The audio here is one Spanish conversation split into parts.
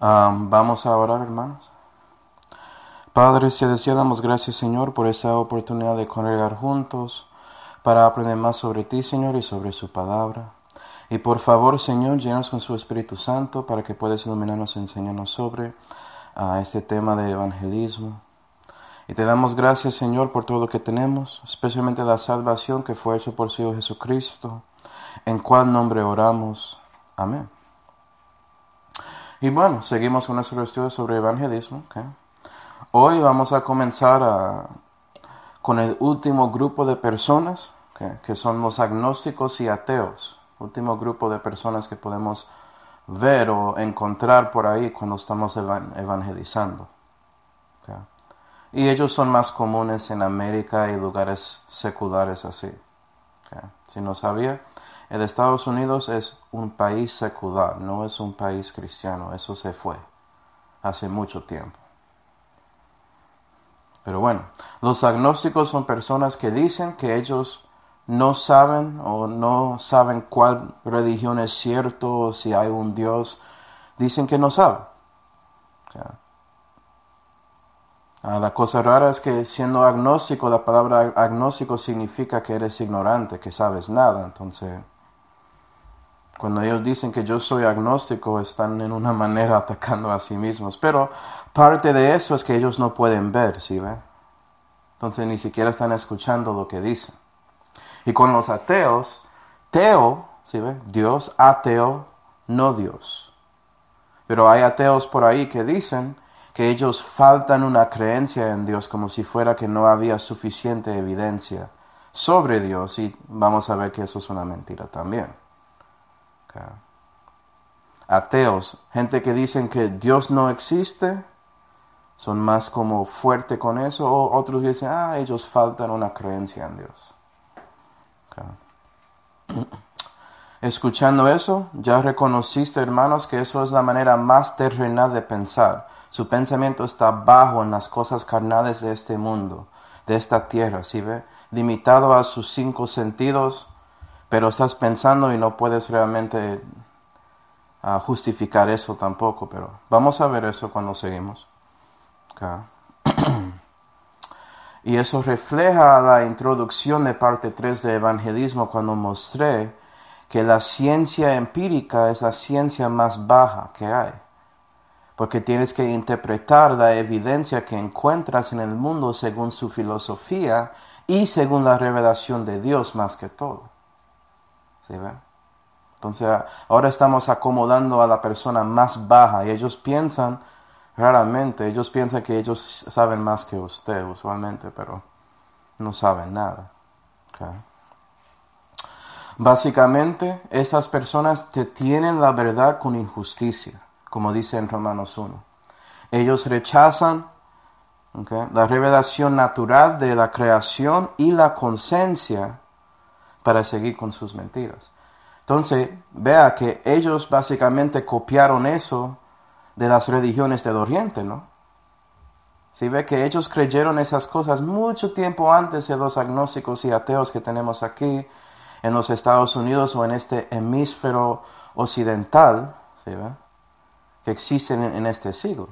vamos a orar, hermanos. Padre, decía, damos gracias, Señor, por esta oportunidad de congregar juntos para aprender más sobre ti, Señor, y sobre su palabra. Y por favor, Señor, llenos con su Espíritu Santo para que puedas iluminarnos y enseñarnos sobre ah, este tema de evangelismo. Y te damos gracias, Señor, por todo lo que tenemos, especialmente la salvación que fue hecha por su Hijo Jesucristo, en cual nombre oramos. Amén. Y bueno, seguimos con nuestro estudio sobre evangelismo. Hoy vamos a comenzar con el último grupo de personas, que son los agnósticos y ateos. Último grupo de personas que podemos ver o encontrar por ahí cuando estamos evangelizando. Y ellos son más comunes en América y lugares seculares así. Si no sabía, el Estados Unidos es un país secular, no es un país cristiano. Eso se fue hace mucho tiempo. Pero bueno, los agnósticos son personas que dicen que ellos no saben o no saben cuál religión es cierto o si hay un Dios. Dicen que no saben. Ah, la cosa rara es que siendo agnóstico, la palabra agnóstico significa que eres ignorante, que sabes nada. Entonces, cuando ellos dicen que yo soy agnóstico, están en una manera atacando a sí mismos. Pero parte de eso es que ellos no pueden ver, ¿sí ve? Entonces ni siquiera están escuchando lo que dicen. Y con los ateos, teo, ¿sí ve? Dios, ateo, no Dios. Pero hay ateos por ahí que dicen que ellos faltan una creencia en Dios como si fuera que no había suficiente evidencia sobre Dios y vamos a ver que eso es una mentira también. Ateos, gente que dicen que Dios no existe, son más como fuerte con eso, o otros dicen, ah, ellos faltan una creencia en Dios. Escuchando eso, ya reconociste, hermanos, que eso es la manera más terrenal de pensar. Su pensamiento está bajo en las cosas carnales de este mundo, de esta tierra, ¿sí ve? Limitado a sus cinco sentidos, pero estás pensando y no puedes realmente ah, justificar eso tampoco, pero vamos a ver eso cuando seguimos. y eso refleja la introducción de parte 3 de Evangelismo cuando mostré que la ciencia empírica es la ciencia más baja que hay, porque tienes que interpretar la evidencia que encuentras en el mundo según su filosofía y según la revelación de Dios más que todo. Entonces ahora estamos acomodando a la persona más baja y ellos piensan, raramente, ellos piensan que ellos saben más que usted usualmente, pero no saben nada. Básicamente, esas personas te tienen la verdad con injusticia, como dice en Romanos 1. Ellos rechazan la revelación natural de la creación y la conciencia para seguir con sus mentiras. Entonces, vea que ellos básicamente copiaron eso de las religiones del Oriente, ¿no? Si ve que ellos creyeron esas cosas mucho tiempo antes de los agnósticos y ateos que tenemos aquí en los Estados Unidos o en este hemisferio occidental, ¿sí ve? Que existen en este siglo.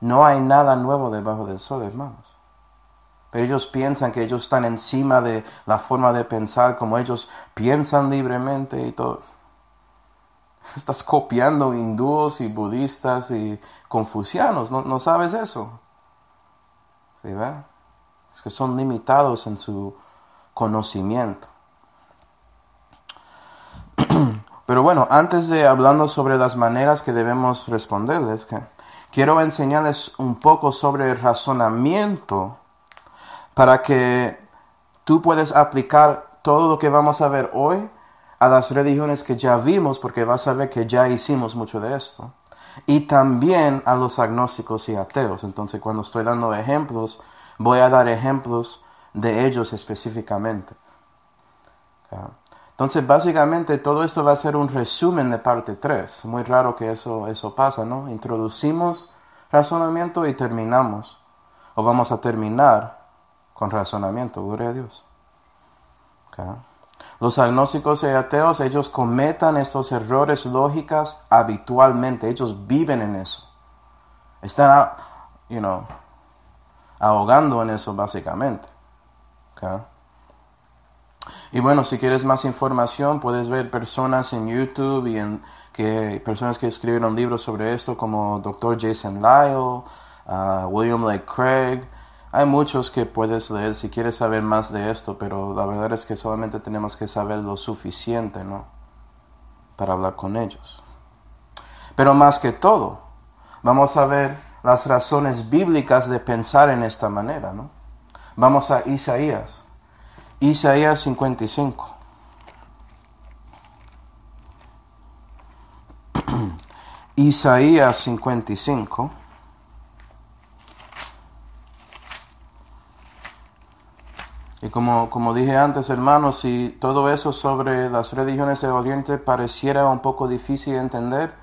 No hay nada nuevo debajo del sol, hermanos. Pero ellos piensan que ellos están encima de la forma de pensar, como ellos piensan libremente y todo. Estás copiando hindúes y budistas y confucianos, ¿no, sabes eso? ¿Sí, ve? Es que son limitados en su conocimiento. Pero bueno, antes de hablando sobre las maneras que debemos responderles, quiero enseñarles un poco sobre el razonamiento para que tú puedas aplicar todo lo que vamos a ver hoy a las religiones que ya vimos, porque vas a ver que ya hicimos mucho de esto, y también a los agnósticos y ateos. Entonces, cuando estoy dando ejemplos, voy a dar ejemplos de ellos específicamente. Entonces, básicamente, todo esto va a ser un resumen de parte 3. Muy raro que eso, eso pasa, ¿no? Introducimos razonamiento y terminamos. O vamos a terminar con razonamiento, gloria a Dios. Los agnósticos y ateos, ellos cometan estos errores lógicas habitualmente. Ellos viven en eso. Están, you know, ahogando en eso básicamente. Y bueno, si quieres más información, puedes ver personas en YouTube y que personas que escribieron libros sobre esto, como Dr. Jason Lyle, uh, William Lake Craig. Hay muchos que puedes leer si quieres saber más de esto, pero la verdad es que solamente tenemos que saber lo suficiente, ¿no? Para hablar con ellos. Pero más que todo, vamos a ver las razones bíblicas de pensar en esta manera, ¿no? Vamos a Isaías. Isaías 55. Isaías 55. Y como, como dije antes, hermanos, si todo eso sobre las religiones de Oriente pareciera un poco difícil de entender,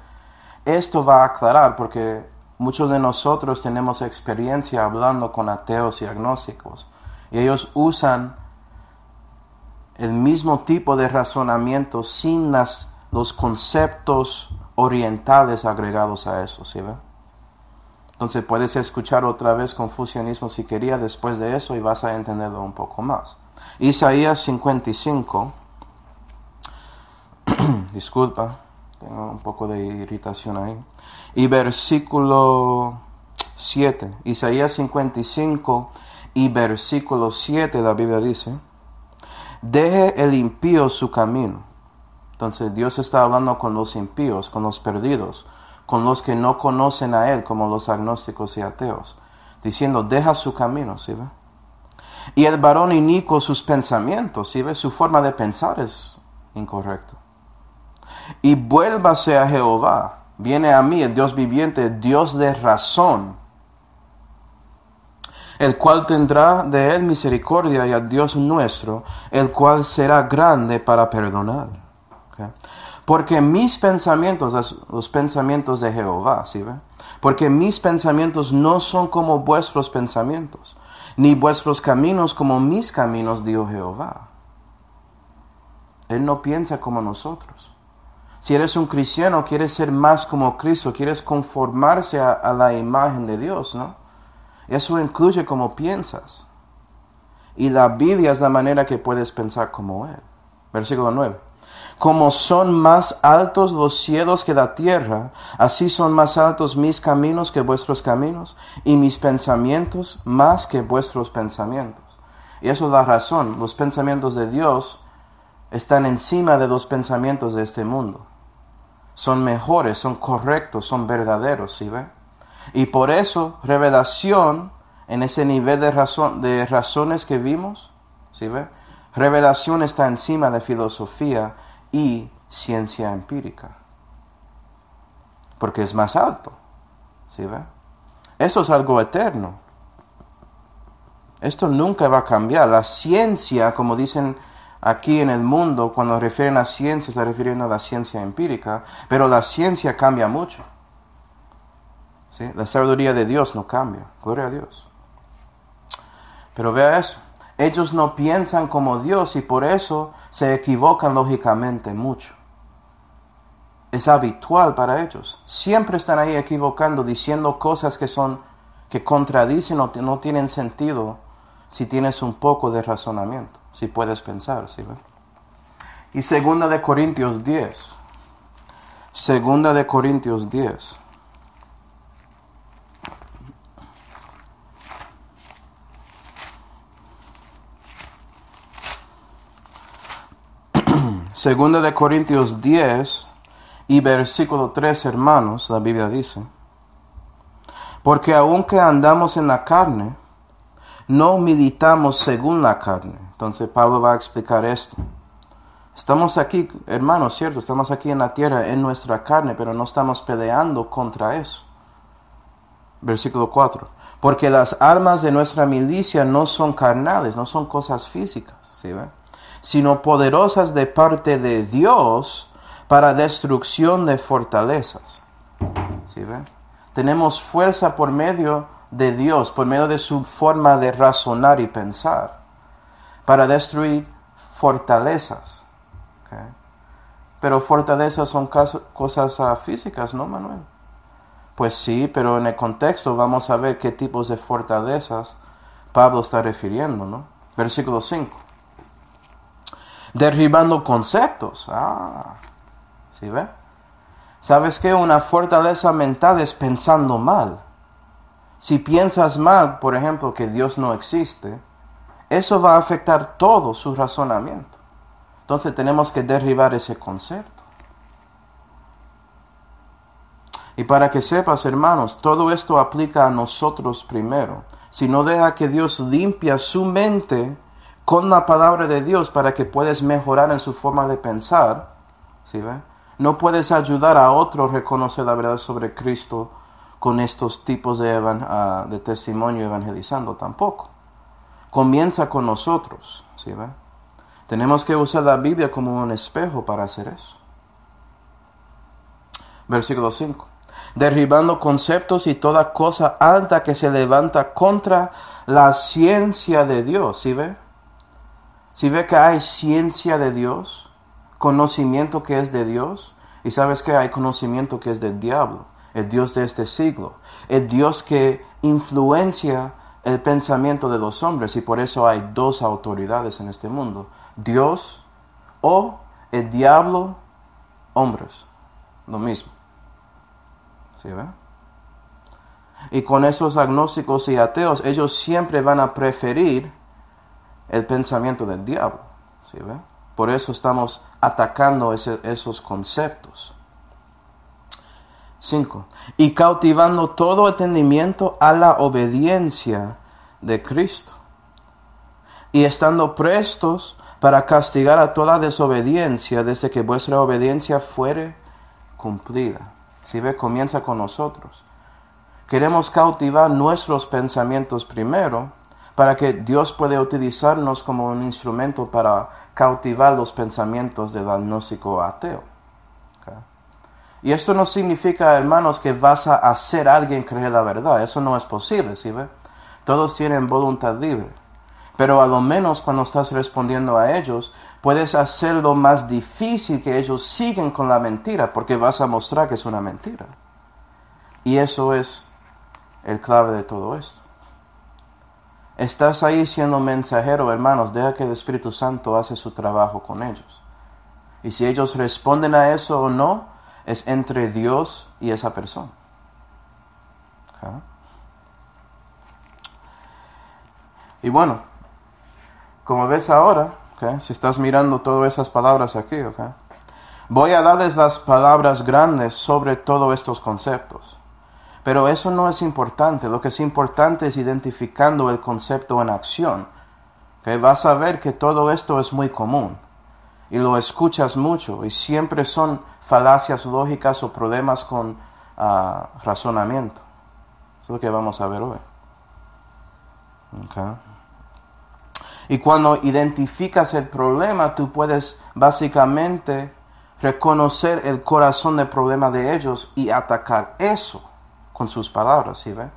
esto va a aclarar porque muchos de nosotros tenemos experiencia hablando con ateos y agnósticos y ellos usan el mismo tipo de razonamiento sin las, los conceptos orientales agregados a eso, ¿sí? Entonces puedes escuchar otra vez confusionismo si quería después de eso y vas a entenderlo un poco más. Isaías 55, disculpa, tengo un poco de irritación ahí. Y versículo 7, Isaías 55 y versículo 7 la Biblia dice, deje el impío su camino. Entonces Dios está hablando con los impíos, con los perdidos, con los que no conocen a Él, como los agnósticos y ateos, diciendo, deja su camino, ¿sí ve? Y el varón inico sus pensamientos, ¿sí ve? Su forma de pensar es incorrecto. Y vuélvase a Jehová, viene a mí, el Dios viviente, Dios de razón, el cual tendrá de él misericordia y a Dios nuestro, el cual será grande para perdonar. Porque mis pensamientos, los pensamientos de Jehová, ¿sí ve? Porque mis pensamientos no son como vuestros pensamientos, ni vuestros caminos como mis caminos, dijo Jehová. Él no piensa como nosotros. Si eres un cristiano, quieres ser más como Cristo, quieres conformarse a, a la imagen de Dios, ¿no? Eso incluye cómo piensas. Y la Biblia es la manera que puedes pensar como Él. Versículo 9 como son más altos los cielos que la tierra, así son más altos mis caminos que vuestros caminos, y mis pensamientos más que vuestros pensamientos. Y eso es la razón. Los pensamientos de Dios están encima de los pensamientos de este mundo. Son mejores, son correctos, son verdaderos, ¿sí ve? Y por eso, revelación en ese nivel de, razón, de razones que vimos, ¿sí ve? Revelación está encima de filosofía y ciencia empírica. Porque es más alto. ¿Sí ve? Eso es algo eterno. Esto nunca va a cambiar. La ciencia, como dicen aquí en el mundo, cuando refieren a ciencia, está refiriendo a la ciencia empírica, pero la ciencia cambia mucho. ¿Sí? La sabiduría de Dios no cambia. Gloria a Dios. Pero vea eso. Ellos no piensan como Dios y por eso se equivocan lógicamente mucho. Es habitual para ellos. Siempre están ahí equivocando, diciendo cosas que son que contradicen o no tienen sentido si tienes un poco de razonamiento, si puedes pensar, ¿sí? Y segunda de Corintios 10. Segunda de Corintios 10. Segunda de Corintios 10 y versículo 3, hermanos, la Biblia dice, porque aunque andamos en la carne, no militamos según la carne. Entonces Pablo va a explicar esto. Estamos aquí, hermanos, cierto, estamos aquí en la tierra, en nuestra carne, pero no estamos peleando contra eso. Versículo 4. Porque las armas de nuestra milicia no son carnales, no son cosas físicas. ¿sí ve? Sino poderosas de parte de Dios para destrucción de fortalezas. ¿Sí ven? Tenemos fuerza por medio de Dios, por medio de su forma de razonar y pensar, para destruir fortalezas. Pero fortalezas son cosas ah, físicas, ¿no, Manuel? Pues sí, pero en el contexto vamos a ver qué tipos de fortalezas Pablo está refiriendo, ¿no? Versículo 5. Derribando conceptos. Ah, ¿sí ve? ¿Sabes qué? Una fortaleza mental es pensando mal. Si piensas mal, por ejemplo, que Dios no existe, eso va a afectar todo su razonamiento. Entonces tenemos que derribar ese concepto. Y para que sepas, hermanos, todo esto aplica a nosotros primero. Si no deja que Dios limpia su mente con la palabra de Dios para que puedas mejorar en su forma de pensar, ¿sí ve? No puedes ayudar a otro a reconocer la verdad sobre Cristo con estos tipos de, ah, testimonio evangelizando tampoco. Comienza con nosotros, ¿sí ve? Tenemos que usar la Biblia como un espejo para hacer eso. Versículo 5. Derribando conceptos y toda cosa alta que se levanta contra la ciencia de Dios. ¿Sí ve? ¿Sí ve que hay ciencia de Dios? Conocimiento que es de Dios. Y sabes que hay conocimiento que es del diablo, el Dios de este siglo, el Dios que influencia el pensamiento de los hombres y por eso hay dos autoridades en este mundo, Dios o el diablo, hombres, lo mismo. ¿Sí ve? Y con esos agnósticos y ateos, ellos siempre van a preferir el pensamiento del diablo. ¿Sí ve? Por eso estamos atacando esos conceptos. 5. Y cautivando todo entendimiento a la obediencia de Cristo. Y estando prestos para castigar a toda desobediencia desde que vuestra obediencia fuere cumplida. Si ve, comienza con nosotros. Queremos cautivar nuestros pensamientos primero para que Dios pueda utilizarnos como un instrumento para cautivar los pensamientos del agnóstico ateo. Y esto no significa, hermanos, que vas a hacer a alguien creer la verdad. Eso no es posible, ¿sí ve? Todos tienen voluntad libre. Pero a lo menos cuando estás respondiendo a ellos, puedes hacerlo más difícil que ellos siguen con la mentira, porque vas a mostrar que es una mentira. Y eso es el clave de todo esto. Estás ahí siendo mensajero, hermanos, deja que el Espíritu Santo hace su trabajo con ellos. Y si ellos responden a eso o no, es entre Dios y esa persona. Y bueno, como ves ahora, si estás mirando todas esas palabras aquí, voy a darles las palabras grandes sobre todos estos conceptos. Pero eso no es importante. Lo que es importante es identificando el concepto en acción. que Vas a ver que todo esto es muy común y lo escuchas mucho y siempre son falacias lógicas o problemas con ah, razonamiento. Eso es lo que vamos a ver hoy. Y cuando identificas el problema, tú puedes básicamente reconocer el corazón del problema de ellos y atacar eso con sus palabras, ¿sí ve?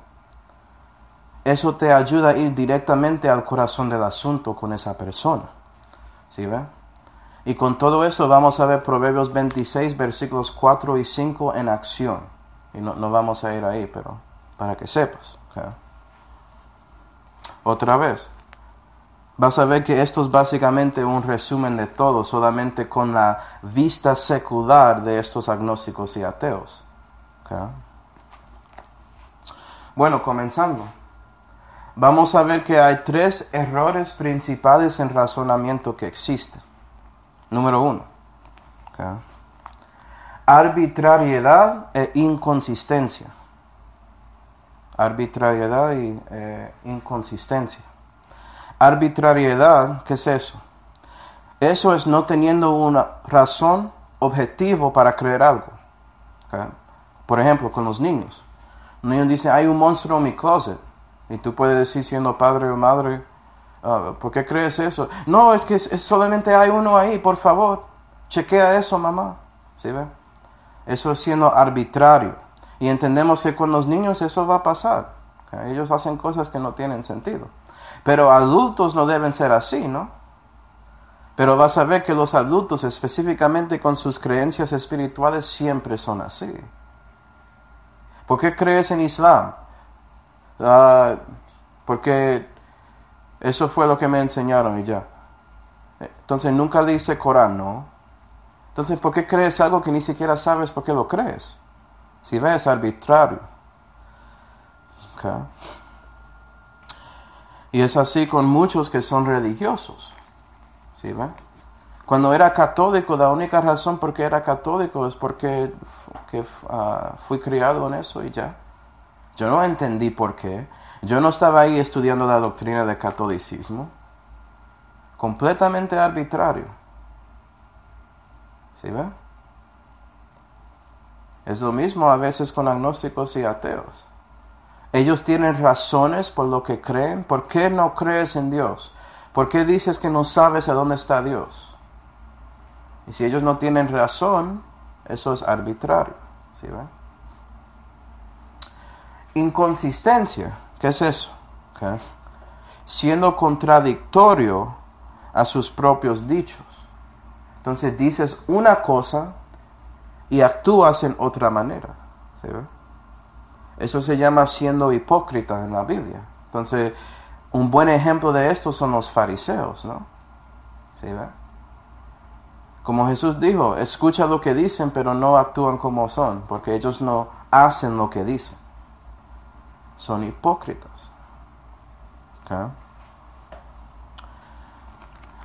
Eso te ayuda a ir directamente al corazón del asunto con esa persona, ¿sí ve? Y con todo eso vamos a ver Proverbios 26, versículos 4 y 5 en acción. Y no, vamos a ir ahí, pero para que sepas. Otra vez, vas a ver que esto es básicamente un resumen de todo, solamente con la vista secular de estos agnósticos y ateos. Bueno, comenzando. Vamos a ver que hay tres errores principales en razonamiento que existen. Número uno. Arbitrariedad e inconsistencia. Arbitrariedad eh, inconsistencia. Arbitrariedad, ¿qué es eso? Eso es no teniendo una razón objetivo para creer algo. Por ejemplo, con los niños. Un niño dice, hay un monstruo en mi closet. Y tú puedes decir, siendo padre o madre, ah, ¿por qué crees eso? No, es que solamente hay uno ahí, por favor. Chequea eso, mamá. ¿Sí ve? Eso es siendo arbitrario. Y entendemos que con los niños eso va a pasar. Ellos hacen cosas que no tienen sentido. Pero adultos no deben ser así, ¿no? Pero vas a ver que los adultos, específicamente con sus creencias espirituales, siempre son así. ¿Por qué crees en Islam? Ah, porque eso fue lo que me enseñaron y ya. Entonces nunca dice Corán, ¿no? Entonces, ¿por qué crees algo que ni siquiera sabes por qué lo crees? Si ves, arbitrario. Y es así con muchos que son religiosos. ¿Sí ven? Cuando era católico, la única razón por qué era católico es porque ah, fui criado en eso y ya. Yo no entendí por qué. Yo no estaba ahí estudiando la doctrina del catolicismo. Completamente arbitrario. ¿Sí ven? Es lo mismo a veces con agnósticos y ateos. Ellos tienen razones por lo que creen. ¿Por qué no crees en Dios? ¿Por qué dices que no sabes a dónde está Dios? Y si ellos no tienen razón, eso es arbitrario. ¿sí Inconsistencia, ¿qué es eso? Siendo contradictorio a sus propios dichos. Entonces dices una cosa y actúas en otra manera. ¿sí Eso se llama siendo hipócrita en la Biblia. Entonces, un buen ejemplo de esto son los fariseos, ¿no? ¿Sí Como Jesús dijo, escucha lo que dicen, pero no actúan como son, porque ellos no hacen lo que dicen. Son hipócritas.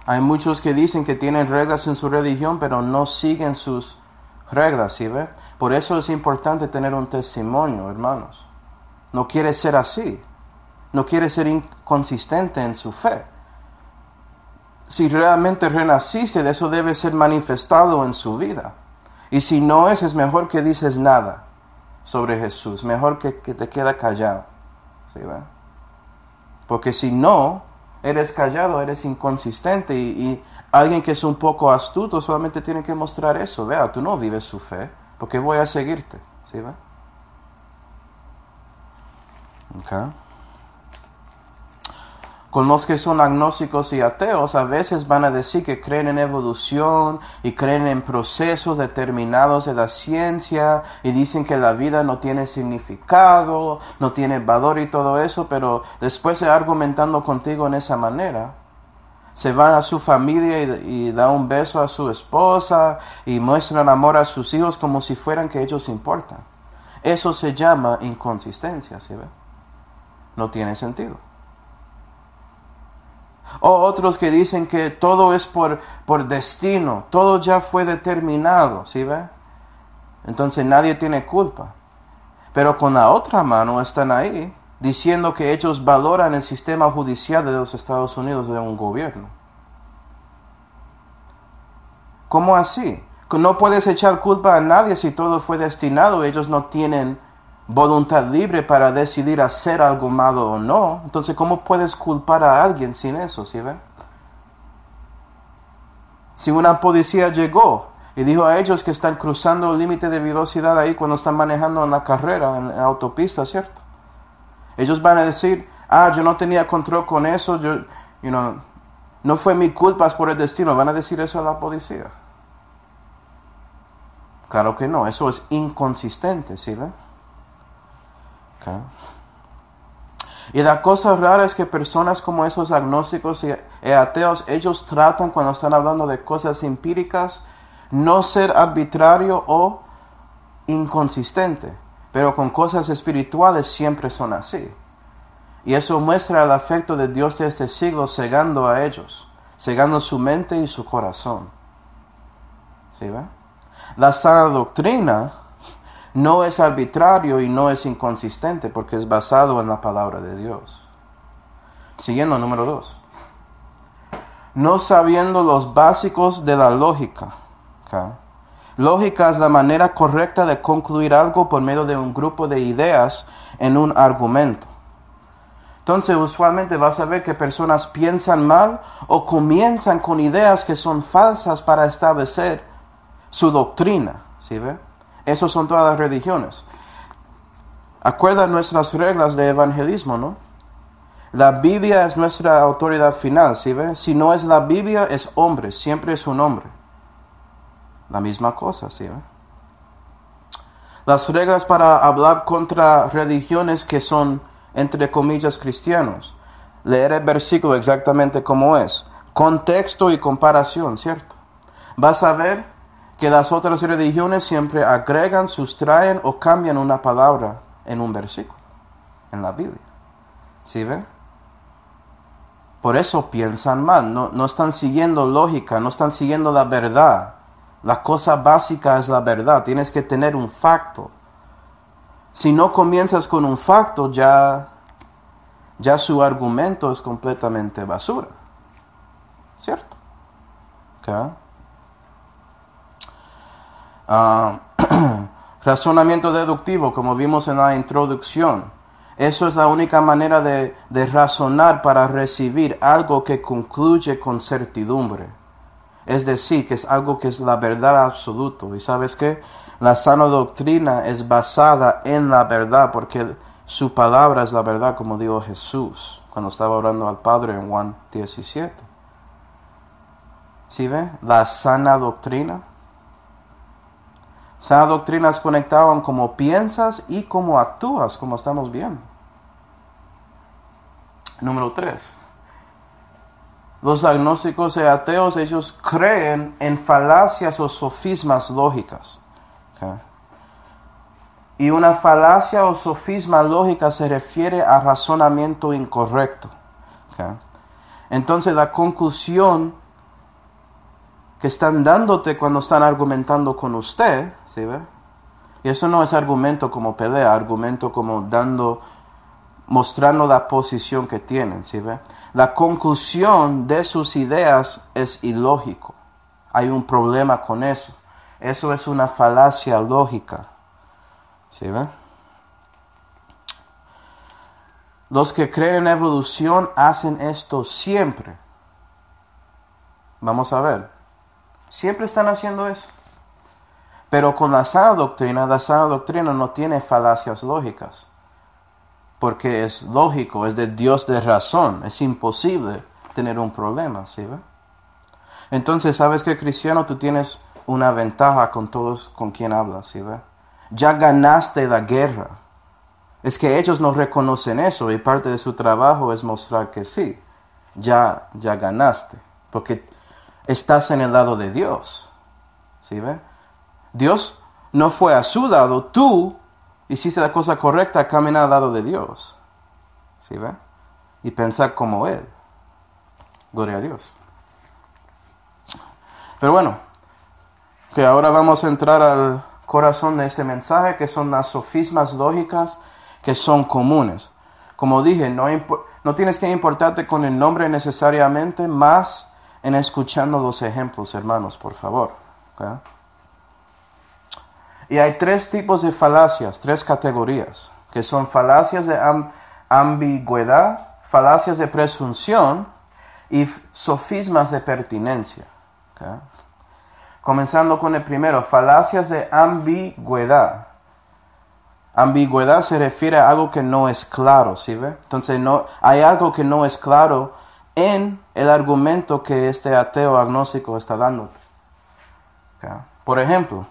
Hay muchos que dicen que tienen reglas en su religión, pero no siguen sus reglas, ¿sí ve? Por eso es importante tener un testimonio, hermanos. No quiere ser así no quiere ser inconsistente en su fe. Si realmente renaciste, eso debe ser manifestado en su vida. Y si no es, es mejor que dices nada sobre Jesús, mejor que, te queda callado. ¿Sí, Porque si no, eres callado, eres inconsistente y, alguien que es un poco astuto solamente tiene que mostrar eso. Vea, tú no vives su fe, porque voy a seguirte. ¿Sí, ve? Okay. Con los que son agnósticos y ateos, a veces van a decir que creen en evolución y creen en procesos determinados de la ciencia y dicen que la vida no tiene significado, no tiene valor y todo eso, pero después de argumentando contigo en esa manera, se van a su familia y, dan un beso a su esposa y muestran amor a sus hijos como si fueran que ellos importan. Eso se llama inconsistencia, ¿sí ve? No tiene sentido. O otros que dicen que todo es por, por destino, todo ya fue determinado, ¿sí ve? Entonces nadie tiene culpa. Pero con la otra mano están ahí diciendo que ellos valoran el sistema judicial de los Estados Unidos de un gobierno. ¿Cómo así? No puedes echar culpa a nadie si todo fue destinado. Ellos no tienen voluntad libre para decidir hacer algo malo o no. Entonces, ¿cómo puedes culpar a alguien sin eso, ¿sí ven? Si una policía llegó y dijo a ellos que están cruzando el límite de velocidad ahí cuando están manejando en la carrera, en la autopista, ¿cierto? Ellos van a decir, ah, yo no tenía control con eso, yo, you no fue mi culpa, es por el destino. Van a decir eso a la policía. Claro que no, eso es inconsistente, ¿sí ven? Y la cosa rara es que personas como esos agnósticos y ateos, ellos tratan cuando están hablando de cosas empíricas, no ser arbitrario o inconsistente, pero con cosas espirituales siempre son así. Y eso muestra el afecto de Dios de este siglo cegando a ellos, cegando su mente y su corazón. ¿Sí va? La sana doctrina no es arbitrario y no es inconsistente porque es basado en la palabra de Dios. Siguiendo número dos. No sabiendo los básicos de la lógica. Lógica es la manera correcta de concluir algo por medio de un grupo de ideas en un argumento. Entonces, usualmente vas a ver que personas piensan mal o comienzan con ideas que son falsas para establecer su doctrina. ¿Sí ve? Esas son todas las religiones. Acuerda nuestras reglas de evangelismo, ¿no? La Biblia es nuestra autoridad final, ¿sí ve? Si no es la Biblia, es hombre, siempre es un hombre. La misma cosa, ¿sí ve? Las reglas para hablar contra religiones que son, entre comillas, cristianos. Leer el versículo exactamente como es. Contexto y comparación, ¿cierto? Vas a ver que las otras religiones siempre agregan, sustraen o cambian una palabra en un versículo, en la Biblia. ¿Sí ve? Por eso piensan mal, no, no están siguiendo lógica, no están siguiendo la verdad. La cosa básica es la verdad, tienes que tener un facto. Si no comienzas con un facto, ya, ya su argumento es completamente basura. ¿Cierto? Ah, razonamiento deductivo, como vimos en la introducción. Eso es la única manera de, razonar para recibir algo que concluye con certidumbre. Es decir, que es algo que es la verdad absoluta. Y sabes que la sana doctrina es basada en la verdad, porque su palabra es la verdad, como dijo Jesús cuando estaba orando al Padre en Juan 17. ¿Sí ve? La sana doctrina. Sana doctrina es conectada con cómo piensas y cómo actúas, como estamos viendo. Número 3. Los agnósticos y ateos, ellos creen en falacias o sofismas lógicas. Y una falacia o sofisma lógica se refiere a razonamiento incorrecto. Entonces la conclusión están dándote cuando están argumentando con usted, ¿sí ve? Y eso no es argumento como pelea, argumento como dando, mostrando la posición que tienen, ¿sí ve? La conclusión de sus ideas es ilógico. Hay un problema con eso. Eso es una falacia lógica. ¿Sí ve? Los que creen en evolución hacen esto siempre. Vamos a ver. Siempre están haciendo eso. Pero con la sana doctrina, la sana doctrina no tiene falacias lógicas. Porque es lógico, es de Dios de razón. Es imposible tener un problema, ¿sí ve? Entonces, ¿sabes que cristiano tú tienes una ventaja con todos con quien hablas, ¿sí? Ya ganaste la guerra. Es que ellos no reconocen eso y parte de su trabajo es mostrar que sí, ya, ya ganaste. Porque estás en el lado de Dios. ¿Sí ve? Dios no fue a su lado, tú hiciste la cosa correcta, caminar al lado de Dios. ¿Sí ve? Y pensar como Él. Gloria a Dios. Pero bueno, que ahora vamos a entrar al corazón de este mensaje, que son las sofismas lógicas que son comunes. Como dije, no, no tienes que importarte con el nombre necesariamente, más en escuchando los ejemplos, hermanos, por favor. Y hay tres tipos de falacias, tres categorías, que son falacias de ambigüedad, falacias de presunción y sofismas de pertinencia. Comenzando con el primero, falacias de ambigüedad. Ambigüedad se refiere a algo que no es claro, ¿sí ve? Entonces no, hay algo que no es claro en el argumento que este ateo agnóstico está dando. Por ejemplo,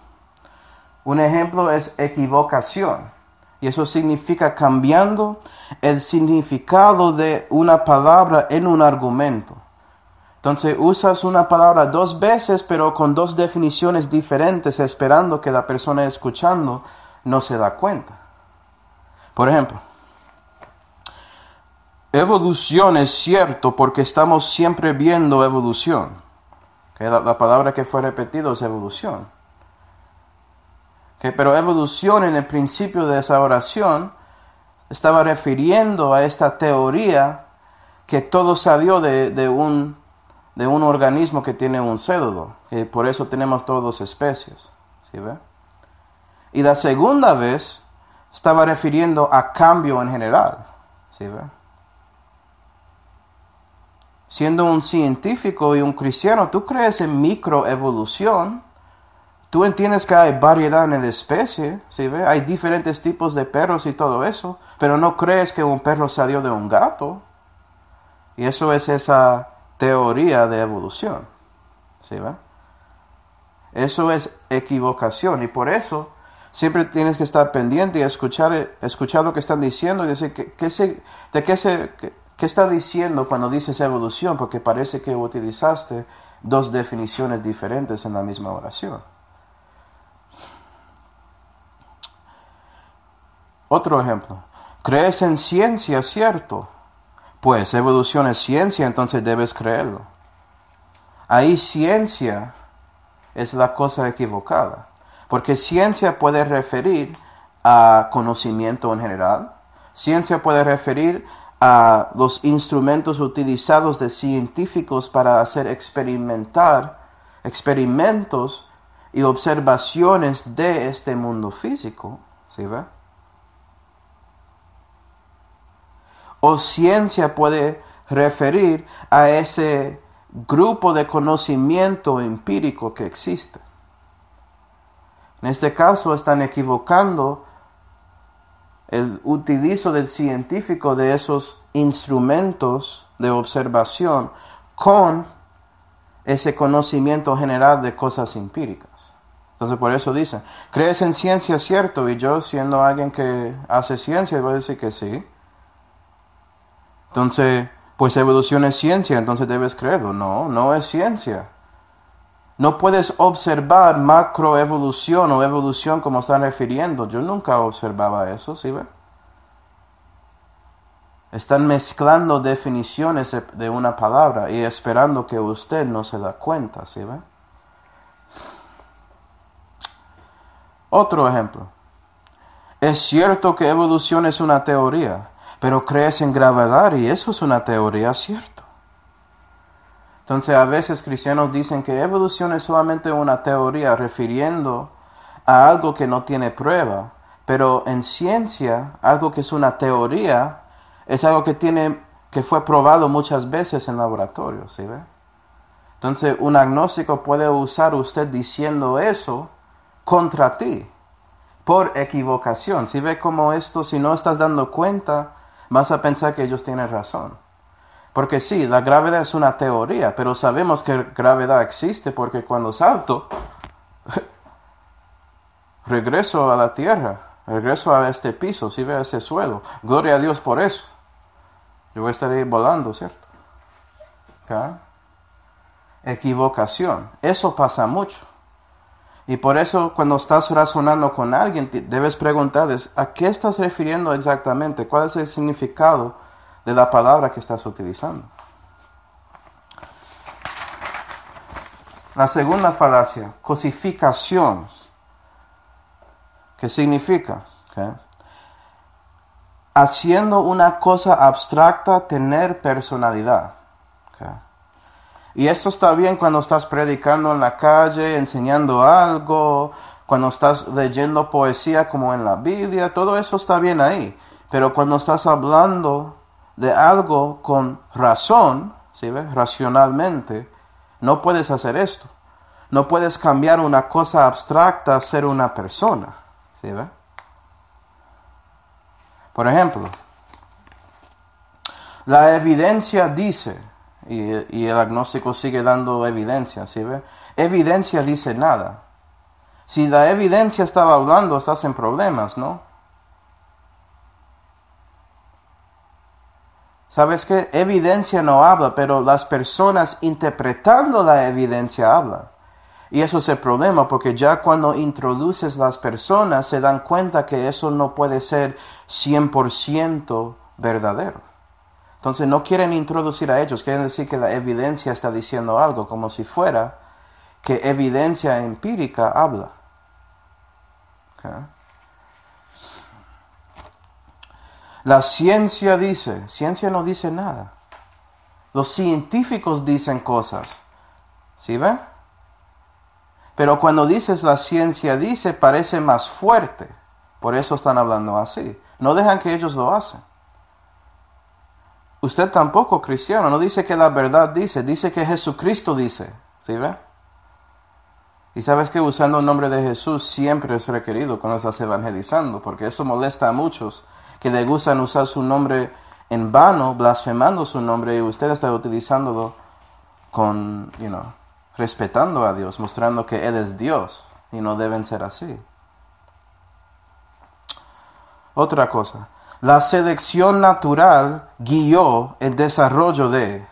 un ejemplo es equivocación. Y eso significa cambiando el significado de una palabra en un argumento. Entonces usas una palabra dos veces, pero con dos definiciones diferentes, esperando que la persona escuchando no se da cuenta. Por ejemplo, Evolución es cierto porque estamos siempre viendo evolución. La, palabra que fue repetida es evolución. Pero evolución en el principio de esa oración estaba refiriendo a esta teoría que todo salió de, un, de un organismo que tiene un cédulo, que por eso tenemos todas especies. ¿sí ve? Y la segunda vez estaba refiriendo a cambio en general. ¿sí ve? Siendo un científico y un cristiano, tú crees en microevolución. Tú entiendes que hay variedad en la especie, ¿sí ve? Hay diferentes tipos de perros y todo eso, pero no crees que un perro salió de un gato, Y eso es esa teoría de evolución. ¿Sí va? Eso es equivocación y por eso siempre tienes que estar pendiente y escuchar, escuchar lo que están diciendo y decir de qué, se, qué está diciendo cuando dices evolución, porque parece que utilizaste dos definiciones diferentes en la misma oración. Otro ejemplo. ¿Crees en ciencia, cierto? Pues evolución es ciencia, entonces debes creerlo. Ahí ciencia es la cosa equivocada, porque ciencia puede referir a conocimiento en general, ciencia puede referir a los instrumentos utilizados de científicos para hacer experimentar experimentos y observaciones de este mundo físico, ¿sí? O ciencia puede referir a ese grupo de conocimiento empírico que existe. En este caso están equivocando el utilizo del científico de esos instrumentos de observación con ese conocimiento general de cosas empíricas. Entonces por eso dicen, ¿crees en ciencia cierto? Y yo siendo alguien que hace ciencia, voy a decir que sí. Entonces, pues evolución es ciencia, entonces debes creerlo. No, no es ciencia. No puedes observar macroevolución o evolución como están refiriendo. Yo nunca observaba eso, ¿sí ve? Están mezclando definiciones de una palabra y esperando que usted no se da cuenta, ¿sí ve? Otro ejemplo. Es cierto que evolución es una teoría pero crees en gravedad y eso es una teoría cierta. Entonces a veces cristianos dicen que evolución es solamente una teoría refiriendo a algo que no tiene prueba, pero en ciencia algo que es una teoría es algo que tiene que fue probado muchas veces en laboratorio, ¿sí ve? Entonces un agnóstico puede usar usted diciendo eso contra ti por equivocación. Si ve como esto, si no estás dando cuenta, vas a pensar que ellos tienen razón. Porque sí, la gravedad es una teoría, pero sabemos que gravedad existe porque cuando salto, regreso a la tierra, regreso a este piso, si ve ese suelo. Gloria a Dios por eso. Yo voy a estar ahí volando, ¿cierto? Equivocación. Eso pasa mucho. Y por eso cuando estás razonando con alguien, debes preguntarles, ¿a qué estás refiriendo exactamente? ¿Cuál es el significado de la palabra que estás utilizando? La segunda falacia, cosificación. ¿Qué significa? Haciendo una cosa abstracta, tener personalidad. Y esto está bien cuando estás predicando en la calle, enseñando algo, cuando estás leyendo poesía como en la Biblia, todo eso está bien ahí. Pero cuando estás hablando de algo con razón, ¿sí ves? Racionalmente, no puedes hacer esto. No puedes cambiar una cosa abstracta a ser una persona, ¿sí ves? Por ejemplo, la evidencia dice, y, el agnóstico sigue dando evidencia, ¿sí ve? Evidencia dice nada. Si la evidencia estaba hablando, estás en problemas, ¿no? ¿Sabes qué? Evidencia no habla, pero las personas interpretando la evidencia hablan. Y eso es el problema, porque ya cuando introduces las personas se dan cuenta que eso no puede ser 100% verdadero. Entonces no quieren introducir a ellos, quieren decir que la evidencia está diciendo algo, como si fuera que evidencia empírica habla. La ciencia dice, ciencia no dice nada. Los científicos dicen cosas. ¿Sí ve? Pero cuando dices la ciencia dice, parece más fuerte. Por eso están hablando así. No dejan que ellos lo hacen. Usted tampoco, cristiano, no dice que la verdad dice, dice que Jesucristo dice. ¿Sí ve? Y sabes que usando el nombre de Jesús siempre es requerido cuando estás evangelizando, porque eso molesta a muchos que le gustan usar su nombre en vano, blasfemando su nombre y usted está utilizándolo con, you know, respetando a Dios, mostrando que Él es Dios y no deben ser así. Otra cosa, la selección natural guió el desarrollo de...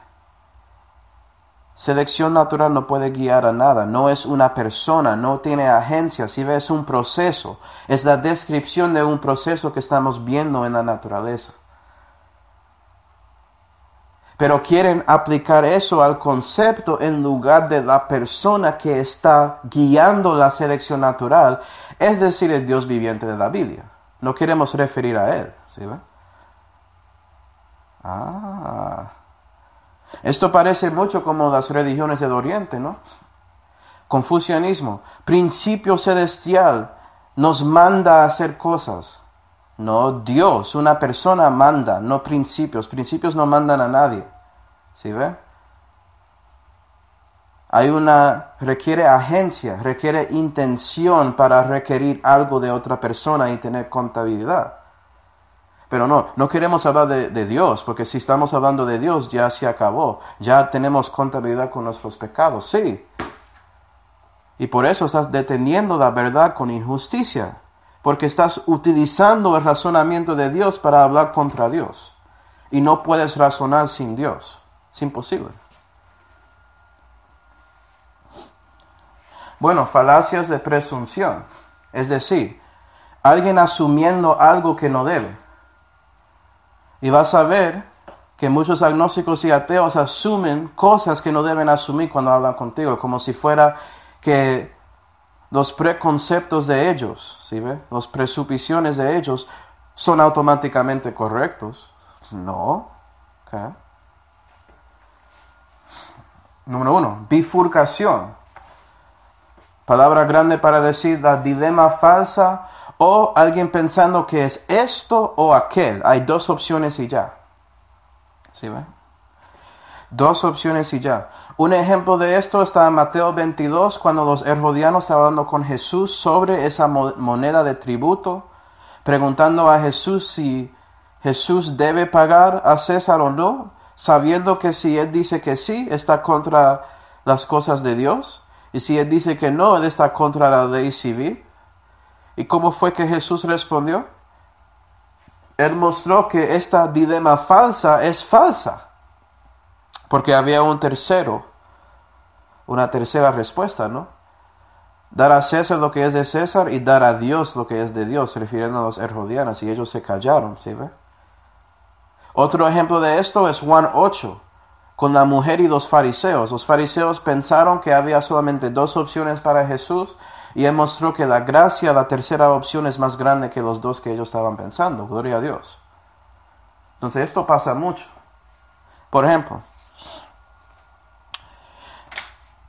Selección natural no puede guiar a nada, no es una persona, no tiene agencia, si ves un proceso, es la descripción de un proceso que estamos viendo en la naturaleza. Pero quieren aplicar eso al concepto en lugar de la persona que está guiando la selección natural, es decir, el Dios viviente de la Biblia. No queremos referir a Él, ¿sí ve? Ah. Esto parece mucho como las religiones del Oriente, ¿no? Confucianismo, principio celestial nos manda a hacer cosas. No, Dios, una persona manda, no principios. Principios no mandan a nadie. ¿Sí ve? Hay una, requiere agencia, requiere intención para requerir algo de otra persona y tener contabilidad. Pero no, no queremos hablar de, Dios, porque si estamos hablando de Dios ya se acabó, ya tenemos contabilidad con nuestros pecados, sí. Y por eso estás deteniendo la verdad con injusticia, porque estás utilizando el razonamiento de Dios para hablar contra Dios. Y no puedes razonar sin Dios, es imposible. Bueno, falacias de presunción, es decir, alguien asumiendo algo que no debe. Y vas a ver que muchos agnósticos y ateos asumen cosas que no deben asumir cuando hablan contigo, como si fuera que los preconceptos de ellos, ¿sí ve? Las presuposiciones de ellos son automáticamente correctos. No. Número uno, bifurcación. Palabra grande para decir la dilema falsa o alguien pensando que es esto o aquel. Hay dos opciones y ya. ¿Sí ve? Dos opciones y ya. Un ejemplo de esto está en Mateo 22, cuando los herodianos estaban hablando con Jesús sobre esa moneda de tributo, preguntando a Jesús si Jesús debe pagar a César o no, sabiendo que si él dice que sí, está contra las cosas de Dios, y si él dice que no, él está contra la ley civil. ¿Y cómo fue que Jesús respondió? Él mostró que esta dilema falsa es falsa, porque había un tercero, una tercera respuesta, ¿no? Dar a César lo que es de César y dar a Dios lo que es de Dios, refiriendo a los herodianos, y ellos se callaron, ¿sí ve? Otro ejemplo de esto es Juan 8, con la mujer y los fariseos. Los fariseos pensaron que había solamente dos opciones para Jesús y él mostró que la gracia, la tercera opción, es más grande que los dos que ellos estaban pensando. Gloria a Dios. Entonces esto pasa mucho. Por ejemplo,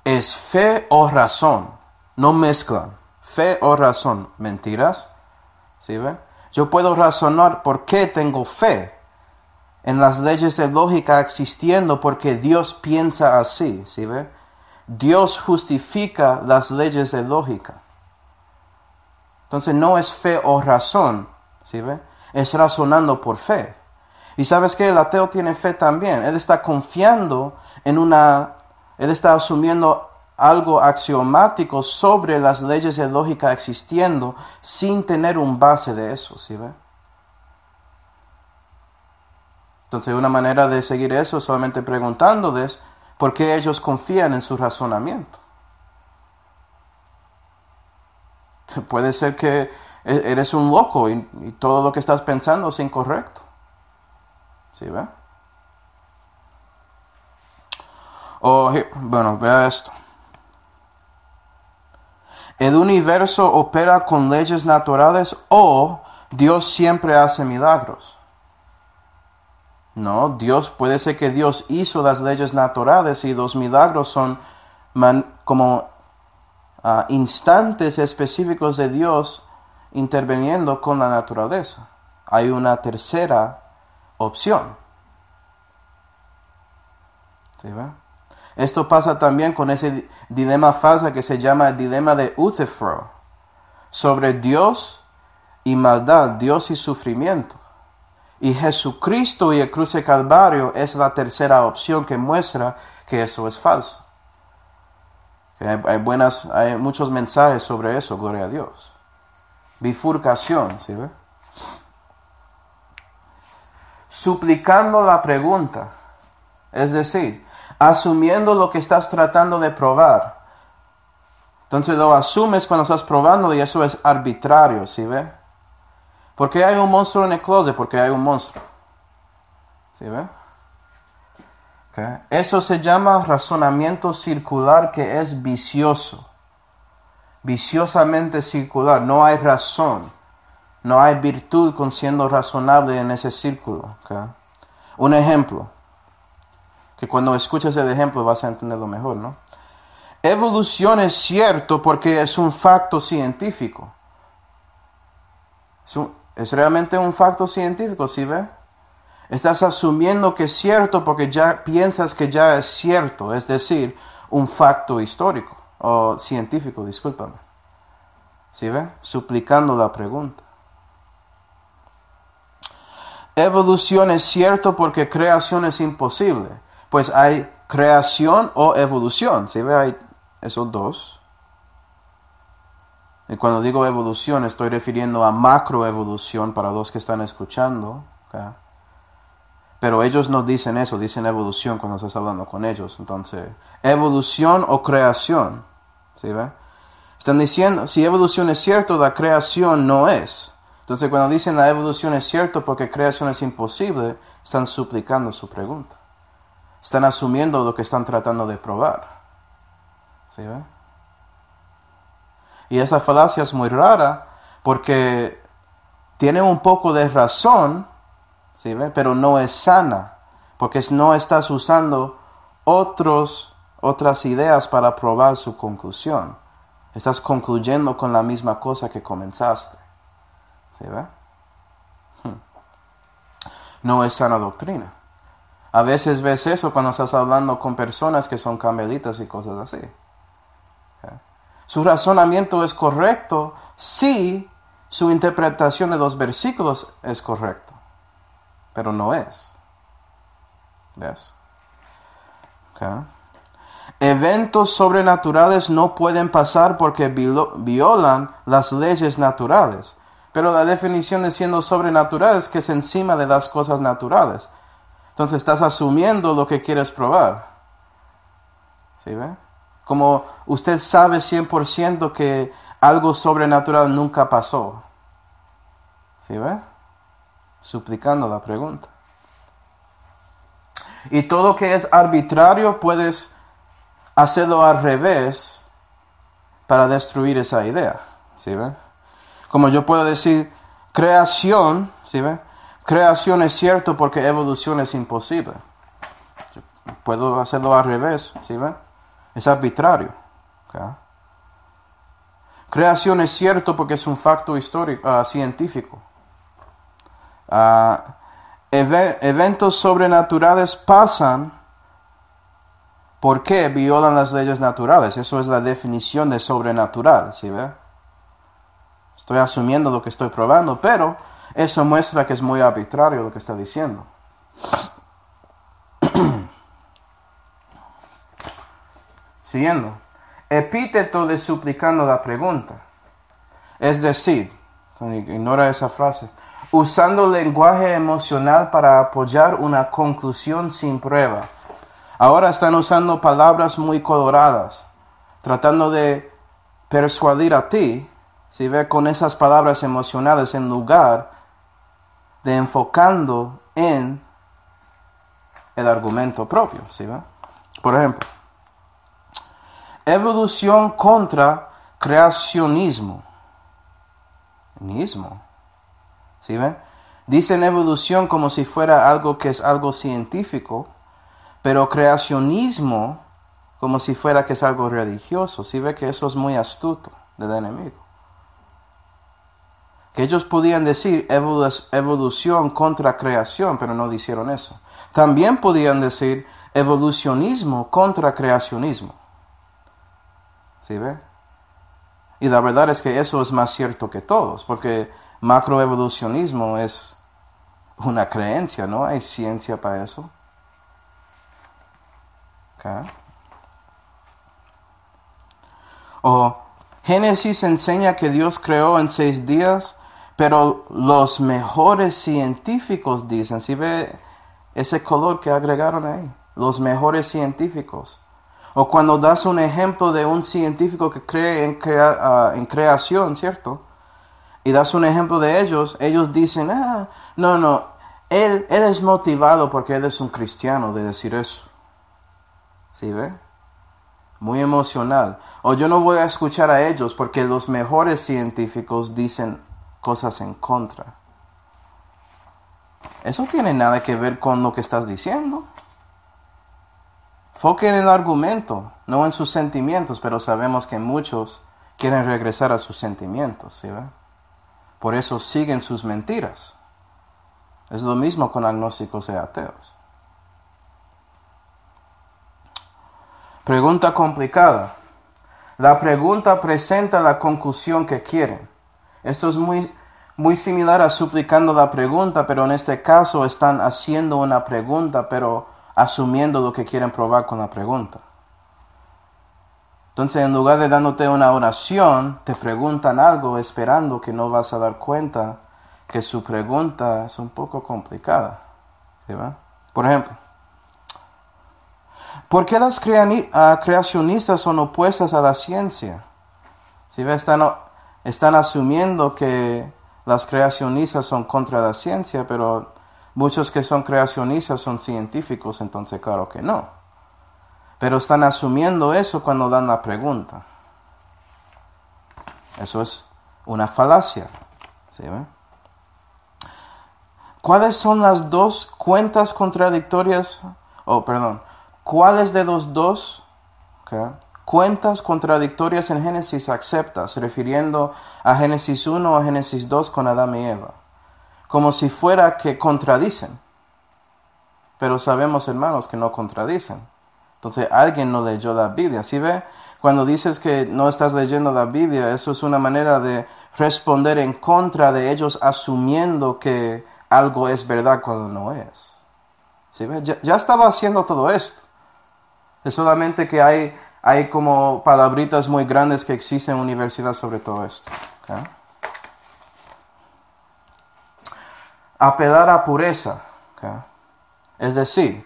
es fe o razón. No mezclan. Fe o razón. Mentiras. ¿Sí ven? Yo puedo razonar por qué tengo fe en las leyes de lógica existiendo porque Dios piensa así. ¿Sí ve? Dios justifica las leyes de lógica. Entonces no es fe o razón, ¿sí ve? Es razonando por fe. Y sabes que el ateo tiene fe también. Él está confiando en una, él está asumiendo algo axiomático sobre las leyes de lógica existiendo sin tener un base de eso, ¿sí ve? Entonces una manera de seguir eso es solamente preguntándoles ¿Por qué ellos confían en su razonamiento? Puede ser que e-, eres un loco y, todo lo que estás pensando es incorrecto. ¿Sí ve? O, bueno, vea esto. El universo opera con leyes naturales o Dios siempre hace milagros. No, Dios puede ser que Dios hizo las leyes naturales y los milagros son como ah, instantes específicos de Dios interviniendo con la naturaleza. Hay una tercera opción. ¿Sí, Esto pasa también con ese dilema falso que se llama el dilema de Uthefro sobre Dios y maldad, Dios y sufrimiento. Y Jesucristo y el cruz de Calvario es la tercera opción que muestra que eso es falso. hay, buenas, hay muchos mensajes sobre eso, gloria a Dios. Bifurcación, ¿sí ve? Suplicando la pregunta, es decir, asumiendo lo que estás tratando de probar. Entonces lo asumes cuando estás probando y eso es arbitrario, ¿sí ve? ¿Por qué hay un monstruo en el closet? Porque hay un monstruo. ¿Sí ve? Eso se llama razonamiento circular que es vicioso. Viciosamente circular. No hay razón. No hay virtud con siendo razonable en ese círculo. Un ejemplo. Que cuando escuchas el ejemplo vas a entenderlo mejor, ¿no? Evolución es cierto porque es un facto científico. Es, es realmente un facto científico, ¿sí ve? Estás asumiendo que es cierto porque ya piensas que ya es cierto, es decir, un facto histórico o científico, discúlpame. ¿Sí ve? Suplicando la pregunta. Evolución es cierto porque creación es imposible. Pues hay creación o evolución. ¿Sí ve? Hay esos dos. Y cuando digo evolución estoy refiriendo a macroevolución para los que están escuchando. Pero ellos no dicen eso, dicen evolución cuando estás hablando con ellos. Entonces, evolución o creación. ¿Sí ve? Están diciendo, si evolución es cierto, la creación no es. Entonces, cuando dicen la evolución es cierto porque creación es imposible, están suplicando su pregunta. Están asumiendo lo que están tratando de probar. ¿Sí ve? Y esa falacia es muy rara porque tiene un poco de razón, pero no es sana, porque no estás usando otros, otras ideas para probar su conclusión. Estás concluyendo con la misma cosa que comenzaste. ¿Sí ve? Hmm. No es sana doctrina. A veces ves eso cuando estás hablando con personas que son camelitas y cosas así. Su razonamiento es correcto si su interpretación de los versículos es correcto, pero no es. Eventos sobrenaturales no pueden pasar porque violan las leyes naturales. Pero la definición de siendo sobrenatural es que es encima de las cosas naturales. Entonces estás asumiendo lo que quieres probar. ¿Sí ve? Como usted sabe 100% que algo sobrenatural nunca pasó. ¿Sí ve? Suplicando la pregunta. Y todo que es arbitrario puedes hacerlo al revés para destruir esa idea. ¿Sí ve? Como yo puedo decir, creación, ¿sí ve? Creación es cierto porque evolución es imposible. puedo hacerlo al revés, ¿sí ve? Es arbitrario. Creación es cierto porque es un facto histórico, ah, científico. Ah, eventos sobrenaturales pasan porque violan las leyes naturales. Eso es la definición de sobrenatural, ¿sí ve? Estoy asumiendo lo que estoy probando, pero eso muestra que es muy arbitrario lo que está diciendo. Siguiendo. Epíteto de suplicando la pregunta. Es decir, ignora esa frase. Usando lenguaje emocional para apoyar una conclusión sin prueba. Ahora están usando palabras muy coloradas, tratando de persuadir a ti, si ve con esas palabras emocionales en lugar de enfocando en el argumento propio, ¿sí ve? Por ejemplo, evolución contra creacionismo. Mismo. ¿Sí ven? Dicen evolución como si fuera algo que es algo científico, pero creacionismo como si fuera que es algo religioso. ¿Sí ve que eso es muy astuto del enemigo? Que ellos podían decir evolución contra creación, pero no dijeron eso. También podían decir evolucionismo contra creacionismo. ¿Sí ve? Y la verdad es que eso es más cierto que todos, porque macroevolucionismo es una creencia, no hay ciencia para eso. O Génesis enseña que Dios creó en seis días, pero los mejores científicos dicen, si ve ese color que agregaron ahí, los mejores científicos. O cuando das un ejemplo de un científico que cree en, ah, en creación, ¿cierto? Y das un ejemplo de ellos, ellos dicen, ah, no, no, él, él es motivado porque él es un cristiano de decir eso. ¿Sí ve? Muy emocional. O yo no voy a escuchar a ellos porque los mejores científicos dicen cosas en contra. Eso tiene nada que ver con lo que estás diciendo. Foque en el argumento, no en sus sentimientos, pero sabemos que muchos quieren regresar a sus sentimientos, ¿sí ve? Por eso siguen sus mentiras. Es lo mismo con agnósticos y ateos. Pregunta complicada. La pregunta presenta la conclusión que quieren. Esto es muy, muy similar a suplicando la pregunta, pero en este caso están haciendo una pregunta, pero asumiendo lo que quieren probar con la pregunta. Entonces, en lugar de dándote una oración, te preguntan algo esperando que no vas a dar cuenta que su pregunta es un poco complicada. Por ejemplo, ¿por qué las ah, creacionistas son opuestas a la ciencia? Si están, están asumiendo que las creacionistas son contra la ciencia, pero Muchos que son creacionistas son científicos, entonces claro que no. Pero están asumiendo eso cuando dan la pregunta. Eso es una falacia. ¿Cuáles son las dos cuentas contradictorias? Oh, perdón. ¿Cuáles de los dos cuentas contradictorias en Génesis aceptas? Refiriendo a Génesis 1 o Génesis 2 con Adán y Eva como si fuera que contradicen. Pero sabemos, hermanos, que no contradicen. Entonces alguien no leyó la Biblia. ¿Sí ve? Cuando dices que no estás leyendo la Biblia, eso es una manera de responder en contra de ellos asumiendo que algo es verdad cuando no es. ¿Sí ve? Ya, estaba haciendo todo esto. Es solamente que hay, hay como palabritas muy grandes que existen en universidad sobre todo esto apelar a pureza. Es decir,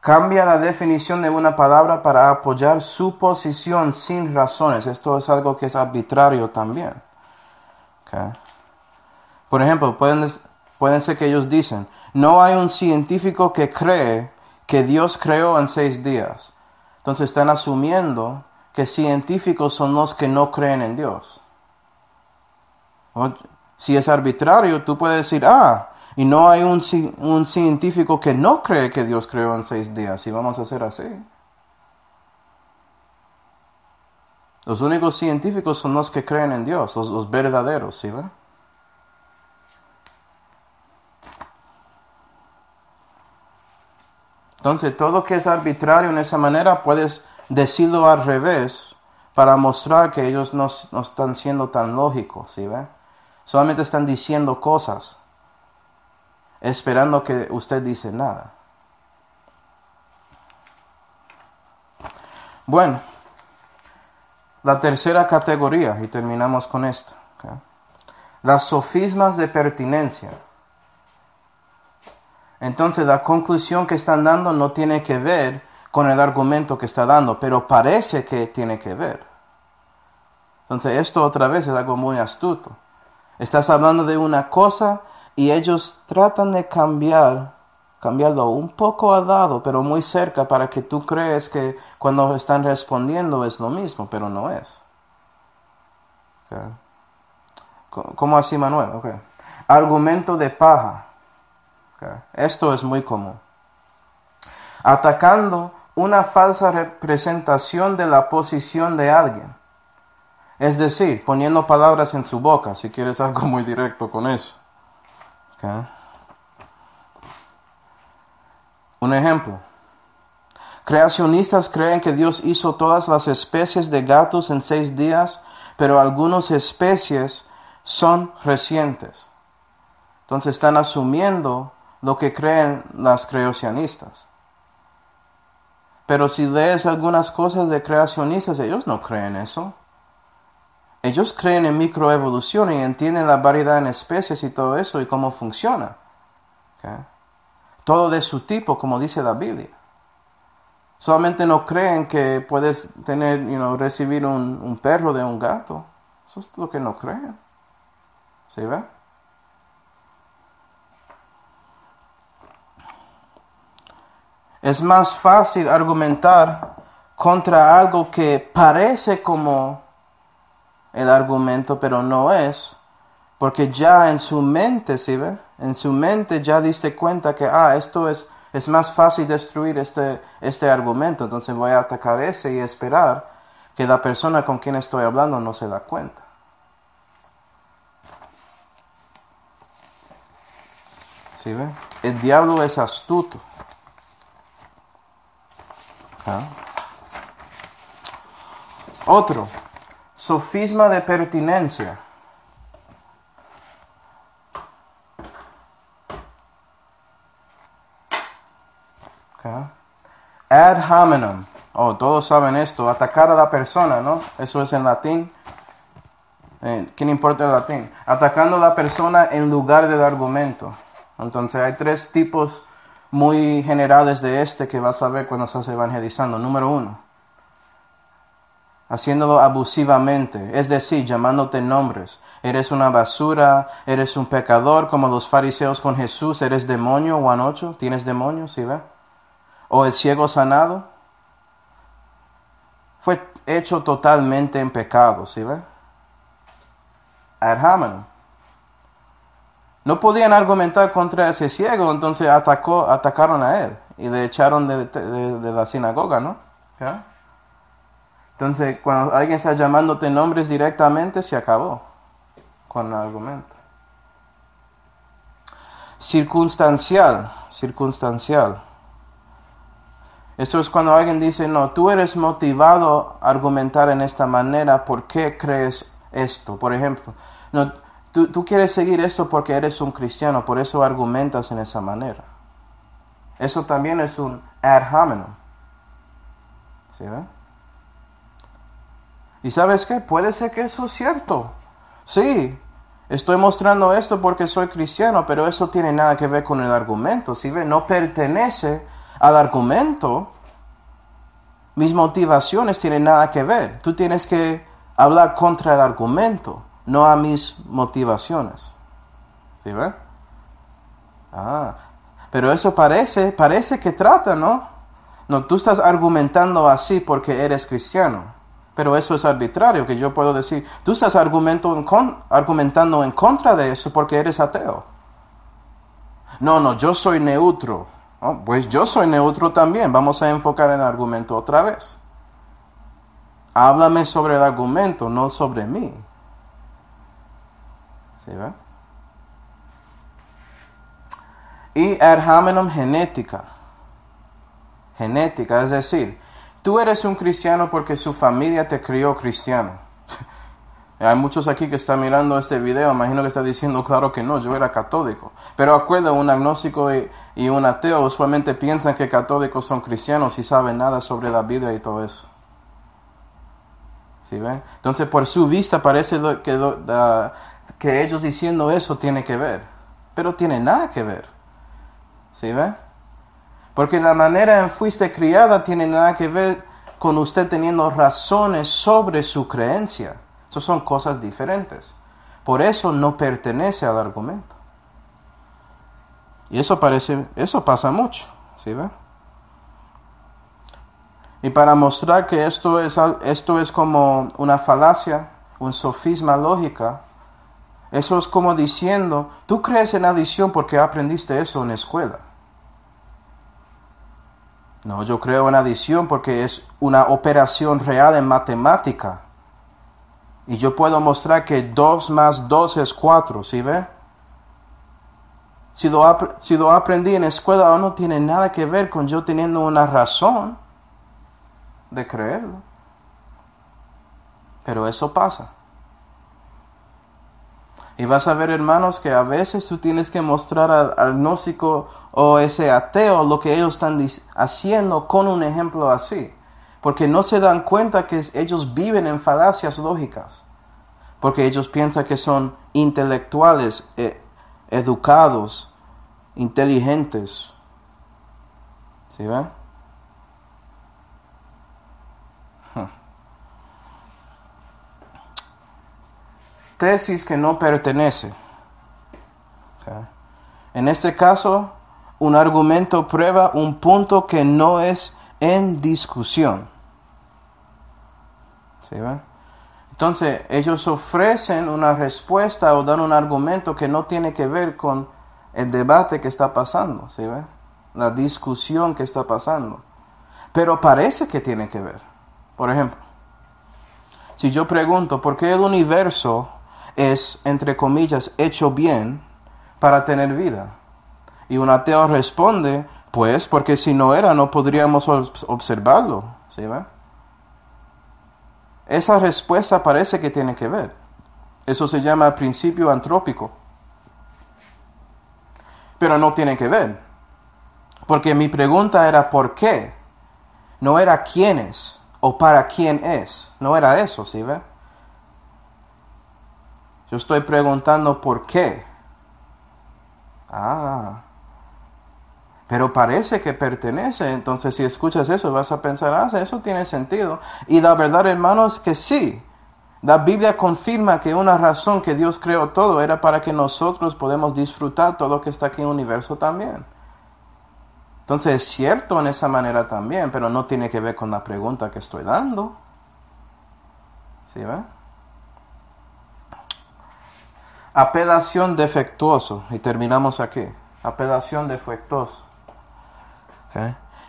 cambia la definición de una palabra para apoyar su posición sin razones. Esto es algo que es arbitrario también. Por ejemplo, pueden, pueden ser que ellos dicen, no hay un científico que cree que Dios creó en seis días. Entonces están asumiendo que científicos son los que no creen en Dios. si es arbitrario, tú puedes decir, ah, y no hay un, científico que no cree que Dios creó en seis días. Y vamos a hacer así. Los únicos científicos son los que creen en Dios, los, verdaderos, ¿sí? Entonces, todo lo que es arbitrario en esa manera, puedes decirlo al revés para mostrar que ellos no, no están siendo tan lógicos, ¿sí? Ve? Solamente están diciendo cosas esperando que usted dice nada. Bueno, la tercera categoría, y terminamos con esto. Las sofismas de pertinencia. Entonces la conclusión que están dando no tiene que ver con el argumento que está dando, pero parece que tiene que ver. Entonces esto otra vez es algo muy astuto. Estás hablando de una cosa y ellos tratan de cambiar, cambiarlo un poco al lado, pero muy cerca para que tú crees que cuando están respondiendo es lo mismo, pero no es. ¿Cómo así, Manuel? Argumento de paja. Esto es muy común. Atacando una falsa representación de la posición de alguien. Es decir, poniendo palabras en su boca, si quieres algo muy directo con eso. Un ejemplo. Creacionistas creen que Dios hizo todas las especies de gatos en seis días, pero algunas especies son recientes. Entonces están asumiendo lo que creen las creacionistas. Pero si lees algunas cosas de creacionistas, ellos no creen eso. Ellos creen en microevolución y entienden la variedad en especies y todo eso y cómo funciona. Todo de su tipo, como dice la Biblia. Solamente no creen que puedes tener, you recibir un, un perro de un gato. Eso es lo que no creen. ¿Sí ve? Es más fácil argumentar contra algo que parece como el argumento, pero no es, porque ya en su mente, ¿sí ve? En su mente ya diste cuenta que, ah, esto es, es más fácil destruir este, este argumento, entonces voy a atacar ese y esperar que la persona con quien estoy hablando no se da cuenta. ¿Sí ve? El diablo es astuto. ¿Ah? Otro, sofisma de pertinencia. Ad hominem. Oh, todos saben esto. Atacar a la persona, ¿no? Eso es en latín. Eh, ¿Quién importa el latín? Atacando a la persona en lugar del argumento. Entonces hay tres tipos muy generales de este que vas a ver cuando estás evangelizando. Número uno, haciéndolo abusivamente, es decir, llamándote nombres. Eres una basura, eres un pecador, como los fariseos con Jesús, eres demonio, Juan 8, tienes demonio, ¿sí ve? O el ciego sanado, fue hecho totalmente en pecado, ¿sí ve? Ad no podían argumentar contra ese ciego, entonces atacó, atacaron a él y le echaron de, la sinagoga, ¿no? Entonces, cuando alguien está llamándote nombres directamente, se acabó con el argumento. Circunstancial, circunstancial. Eso es cuando alguien dice, no, tú eres motivado a argumentar en esta manera, ¿por qué crees esto? Por ejemplo, no, Tú, quieres seguir esto porque eres un cristiano, por eso argumentas en esa manera. Eso también es un ad hominem. ¿Sí ve? ¿Y sabes qué? Puede ser que eso es cierto. Sí, estoy mostrando esto porque soy cristiano, pero eso tiene nada que ver con el argumento. ¿Sí ve? No pertenece al argumento. Mis motivaciones tienen nada que ver. Tú tienes que hablar contra el argumento no a mis motivaciones. ¿Sí ve? Ah, pero eso parece, parece que trata, ¿no? No, tú estás argumentando así porque eres cristiano. Pero eso es arbitrario, que yo puedo decir, tú estás argumento argumentando en contra de eso porque eres ateo. No, no, yo soy neutro. Oh, pues yo soy neutro también. Vamos a enfocar en el argumento otra vez. Háblame sobre el argumento, no sobre mí. Y ad hominem genética. Genética, es decir, tú eres un cristiano porque su familia te crió cristiano. Hay muchos aquí que están mirando este video, imagino que está diciendo, claro que no, yo era católico. Pero acuerda, un agnóstico y, un ateo usualmente piensan que católicos son cristianos y saben nada sobre la Biblia y todo eso. ¿Sí ven? Entonces, por su vista parece que ellos diciendo eso tiene que ver, pero tiene nada que ver. ¿Sí ve? Porque la manera en fuiste criada tiene nada que ver con usted teniendo razones sobre su creencia. Esas son cosas diferentes. Por eso no pertenece al argumento. Y eso parece, eso pasa mucho, ¿sí ve? Y para mostrar que esto es, esto es como una falacia, un sofisma lógica, eso es como diciendo, tú crees en adición porque aprendiste eso en la escuela. No, yo creo en adición porque es una operación real en matemática. Y yo puedo mostrar que 2 más 2 es 4, ¿sí ve? Si lo, si lo aprendí en la escuela no tiene nada que ver con yo teniendo una razón de creerlo. Pero eso pasa. Y vas a ver, hermanos, que a veces tú tienes que mostrar al, al gnóstico o ese ateo lo que ellos están haciendo con un ejemplo así. Porque no se dan cuenta que ellos viven en falacias lógicas. Porque ellos piensan que son intelectuales, eh, educados, inteligentes. ¿Sí ven? Tesis que no pertenece. En este caso, un argumento prueba un punto que no es en discusión. ¿Sí Entonces, ellos ofrecen una respuesta o dan un argumento que no tiene que ver con el debate que está pasando, ¿sí La discusión que está pasando. Pero parece que tiene que ver. Por ejemplo, si yo pregunto, ¿por qué el universo es, entre comillas, hecho bien para tener vida. Y un ateo responde, pues, porque si no era, no podríamos observarlo. ¿Sí Esa respuesta parece que tiene que ver. Eso se llama principio antrópico. Pero no tiene que ver. Porque mi pregunta era ¿por qué? No era quién es o para quién es. No era eso, ¿sí ve? Yo estoy preguntando por qué. Ah. Pero parece que pertenece. Entonces si escuchas eso vas a pensar, ah, eso tiene sentido. Y la verdad, hermanos, que sí. La Biblia confirma que una razón que Dios creó todo era para que nosotros podamos disfrutar todo lo que está aquí en el universo también. Entonces es cierto en esa manera también, pero no tiene que ver con la pregunta que estoy dando. ¿Sí ven? Apelación defectuoso. Y terminamos aquí. Apelación defectuoso.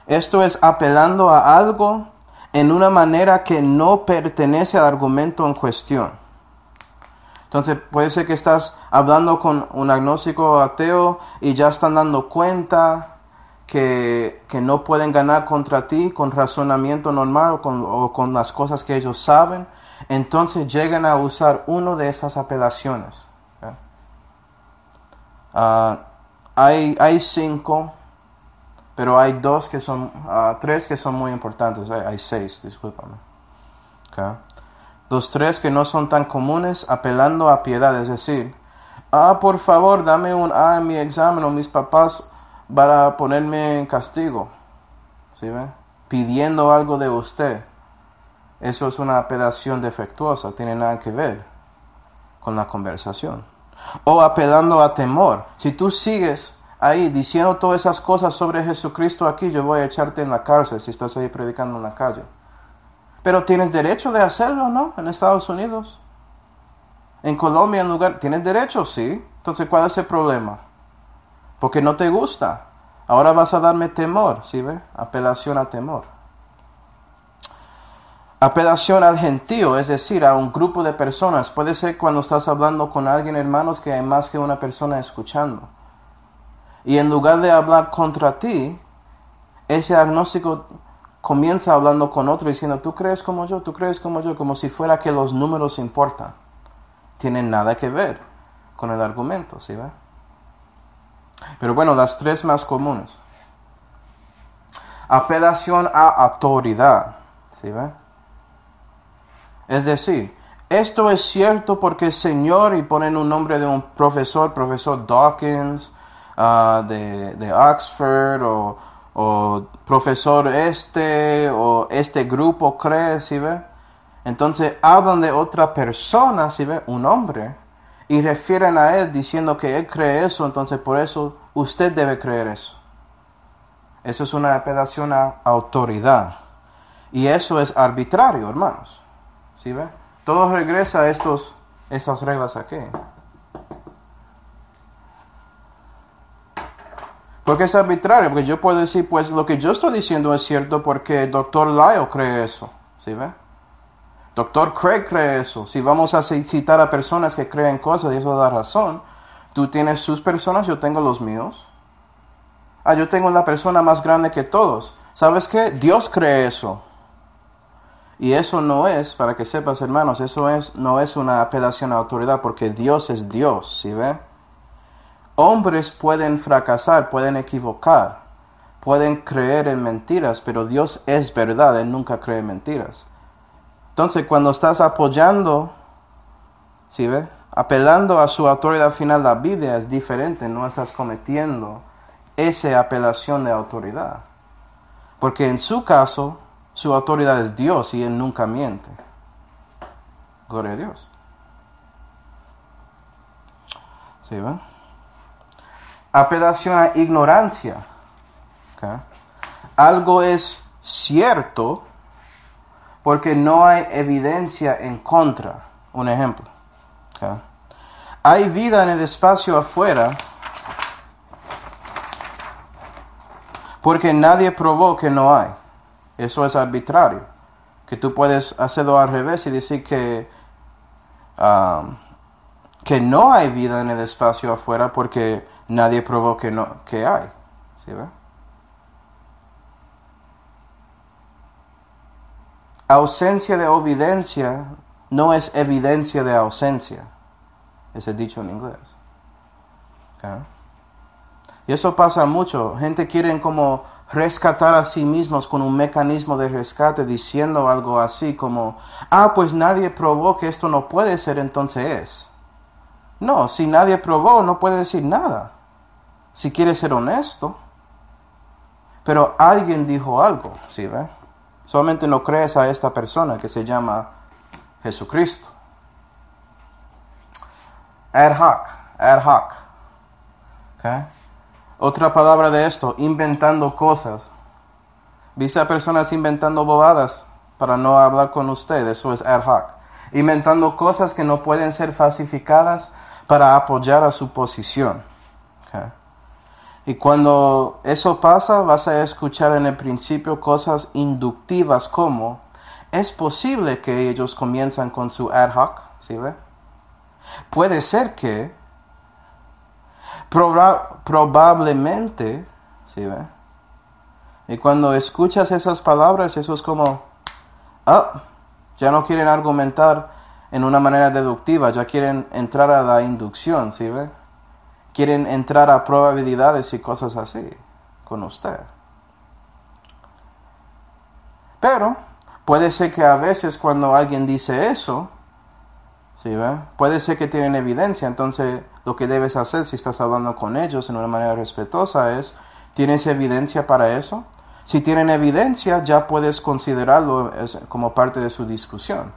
Esto es apelando a algo en una manera que no pertenece al argumento en cuestión. Entonces puede ser que estás hablando con un agnóstico ateo y ya están dando cuenta que, no pueden ganar contra ti con razonamiento normal o con, o con las cosas que ellos saben. Entonces llegan a usar una de esas apelaciones. Ah, hay, cinco, pero hay dos que son, uh, tres que son muy importantes. Hay, seis, discúlpame. Los tres que no son tan comunes, apelando a piedad, es decir, ah, por favor, dame un A en mi examen o mis papás para ponerme en castigo. ¿Sí ve? Pidiendo algo de usted. Eso es una apelación defectuosa, tiene nada que ver con la conversación o apelando a temor. Si tú sigues ahí diciendo todas esas cosas sobre Jesucristo aquí, yo voy a echarte en la cárcel si estás ahí predicando en la calle. Pero tienes derecho de hacerlo, ¿no? En Estados Unidos. En Colombia, en lugar... ¿Tienes derecho? Sí. Entonces, ¿cuál es el problema? Porque no te gusta. Ahora vas a darme temor, ¿sí ve? Apelación a temor. Apelación al gentío, es decir, a un grupo de personas. Puede ser cuando estás hablando con alguien, hermanos, que hay más que una persona escuchando. Y en lugar de hablar contra ti, ese agnóstico comienza hablando con otro diciendo, tú crees como yo, tú crees como yo, como si fuera que los números importan. Tienen nada que ver con el argumento, ¿sí ve? Pero bueno, las tres más comunes. Apelación a autoridad, ¿sí ve? Es decir, esto es cierto porque Señor, y ponen un nombre de un profesor, profesor Dawkins, ah, de, Oxford, o, profesor este, o este grupo cree, ¿sí ve? Entonces hablan de otra persona, ¿sí ve? Un hombre, y refieren a él diciendo que él cree eso, entonces por eso usted debe creer eso. Eso es una apelación a autoridad. Y eso es arbitrario, hermanos. ¿Sí ve? Todo regresa a estos, estas reglas aquí. Porque es arbitrario, porque yo puedo decir, pues lo que yo estoy diciendo es cierto porque el doctor Lyle cree eso. ¿Sí ve? Doctor Craig cree eso. Si vamos a citar a personas que creen cosas y eso da razón, tú tienes sus personas, yo tengo los míos. Ah, yo tengo la persona más grande que todos. ¿Sabes qué? Dios cree eso. Y eso no es, para que sepas hermanos, eso es, no es una apelación a autoridad porque Dios es Dios, ¿sí ve? Hombres pueden fracasar, pueden equivocar, pueden creer en mentiras, pero Dios es verdad, Él nunca cree en mentiras. Entonces cuando estás apoyando, ¿sí ve? Apelando a su autoridad final, la Biblia es diferente, no estás cometiendo esa apelación de autoridad. Porque en su caso, su autoridad es Dios y Él nunca miente. Gloria a Dios. ¿Sí, va? Apelación a ignorancia. Algo es cierto porque no hay evidencia en contra. Un ejemplo. Hay vida en el espacio afuera porque nadie probó que no hay. Eso es arbitrario. Que tú puedes hacerlo al revés y decir que, um, que no hay vida en el espacio afuera porque nadie probó que, no, que hay. ¿Sí ve? Ausencia de evidencia no es evidencia de ausencia. Ese dicho en inglés. Y eso pasa mucho. Gente quiere como rescatar a sí mismos con un mecanismo de rescate diciendo algo así como, ah, pues nadie probó que esto no puede ser, entonces es. No, si nadie probó, no puede decir nada. Si quiere ser honesto. Pero alguien dijo algo, ¿sí ve? Solamente no crees a esta persona que se llama Jesucristo. Ad hoc, ad hoc. Okay? Otra palabra de esto, inventando cosas. Viste a personas inventando bobadas para no hablar con usted, eso es ad hoc. Inventando cosas que no pueden ser falsificadas para apoyar a su posición. Y cuando eso pasa, vas a escuchar en el principio cosas inductivas como, es posible que ellos comienzan con su ad hoc, ¿sí ve? Puede ser que probablemente, ¿sí ve? Y cuando escuchas esas palabras, eso es como, ah, ya no quieren argumentar en una manera deductiva, ya quieren entrar a la inducción, ¿sí ve? Quieren entrar a probabilidades y cosas así con usted. Pero puede ser que a veces cuando alguien dice eso, ¿sí ve? Puede ser que tienen evidencia, entonces lo que debes hacer si estás hablando con ellos en una manera respetuosa es, ¿tienes evidencia para eso? Si tienen evidencia, ya puedes considerarlo como parte de su discusión.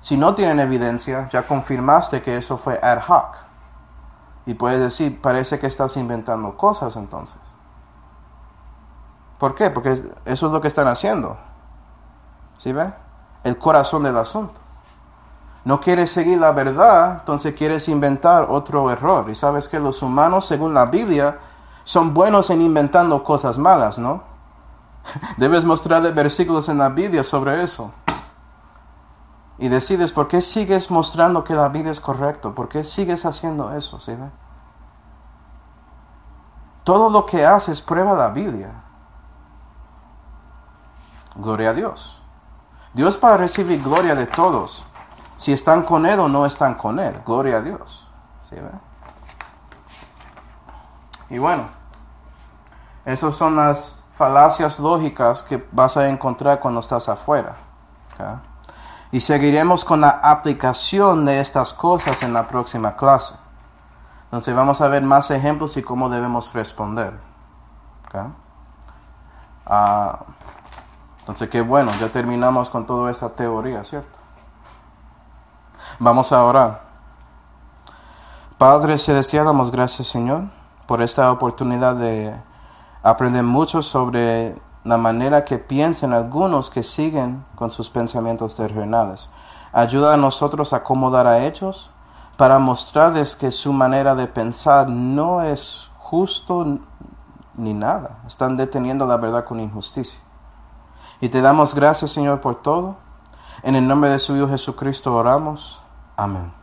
Si no tienen evidencia, ya confirmaste que eso fue ad hoc. Y puedes decir, parece que estás inventando cosas entonces. ¿Por qué? Porque eso es lo que están haciendo. ¿Sí ve? El corazón del asunto no quieres seguir la verdad, entonces quieres inventar otro error. Y sabes que los humanos, según la Biblia, son buenos en inventando cosas malas, ¿no? Debes mostrarle versículos en la Biblia sobre eso. Y decides por qué sigues mostrando que la Biblia es correcto, por qué sigues haciendo eso, ¿sí? Todo lo que haces prueba la Biblia. Gloria a Dios. Dios va a recibir gloria de todos si están con Él o no están con Él. Gloria a Dios. ¿Sí, y bueno, esas son las falacias lógicas que vas a encontrar cuando estás afuera. Y seguiremos con la aplicación de estas cosas en la próxima clase. Entonces vamos a ver más ejemplos y cómo debemos responder. Ah, entonces qué bueno, ya terminamos con toda esa teoría, ¿cierto? Vamos a orar. Padre Celestial, damos gracias Señor por esta oportunidad de aprender mucho sobre la manera que piensan algunos que siguen con sus pensamientos terrenales. Ayuda a nosotros a acomodar a ellos para mostrarles que su manera de pensar no es justo ni nada. Están deteniendo la verdad con injusticia. Y te damos gracias, Señor, por todo. En el nombre de su Hijo Jesucristo oramos. Amen.